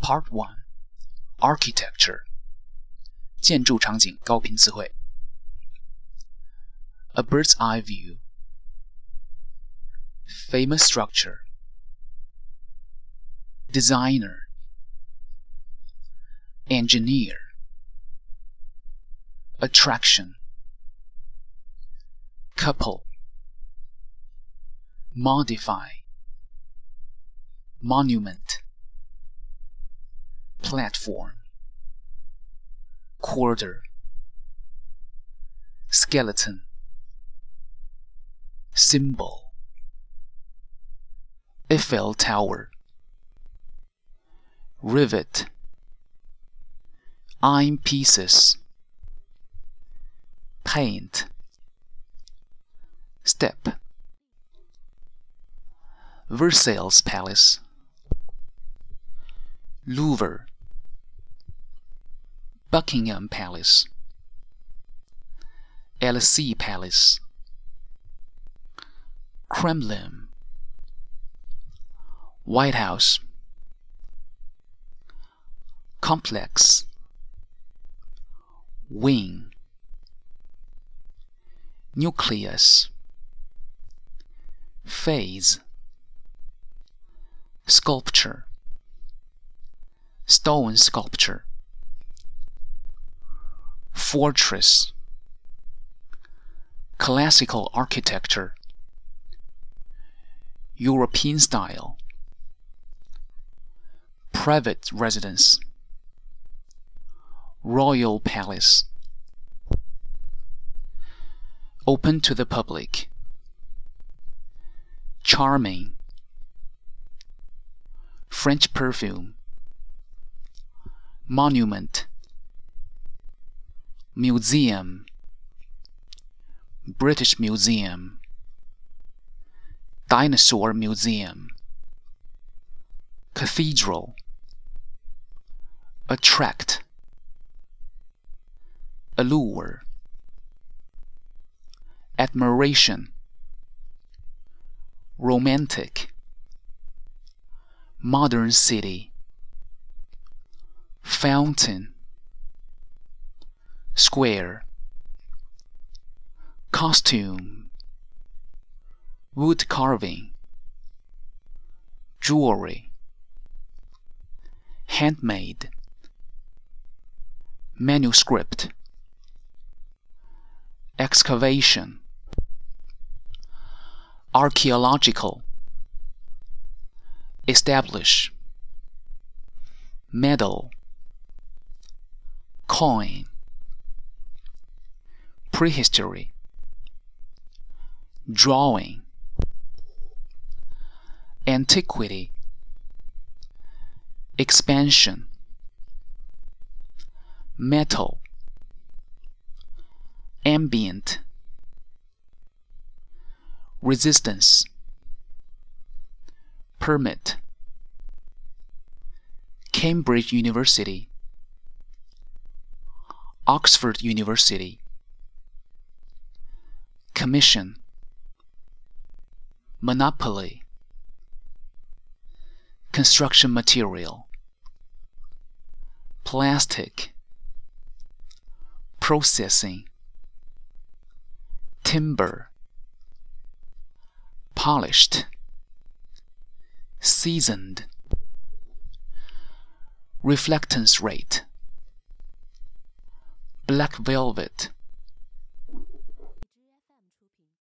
Part One Architecture 建筑场景高频词汇 A bird's eye view Famous structure Designer Engineer Attraction Couple Modify Monument platform, quarter, skeleton, symbol, Eiffel Tower, rivet, iron pieces, paint, step, Versailles Palace, Louvre, Buckingham Palace, Elysee Palace, Kremlin, White House, Complex, Wing, Nucleus, Phase, Sculpture, Stone Sculpture fortress, classical architecture, European style, private residence, royal palace, open to the public, charming, French perfume, monument, museum. British Museum. Dinosaur Museum. Cathedral. Attract Allure Admiration. Romantic. Modern City. Fountain square. Costume. Wood carving. Jewelry. Handmade. Manuscript. Excavation. Archaeological. Establish. Medal coin prehistory. Drawing. Antiquity. Expansion. Metal. Ambient. Resistance. Permit. Cambridge University. Oxford University commission monopoly construction material plastic processing timber polished seasoned reflectance rate black velvet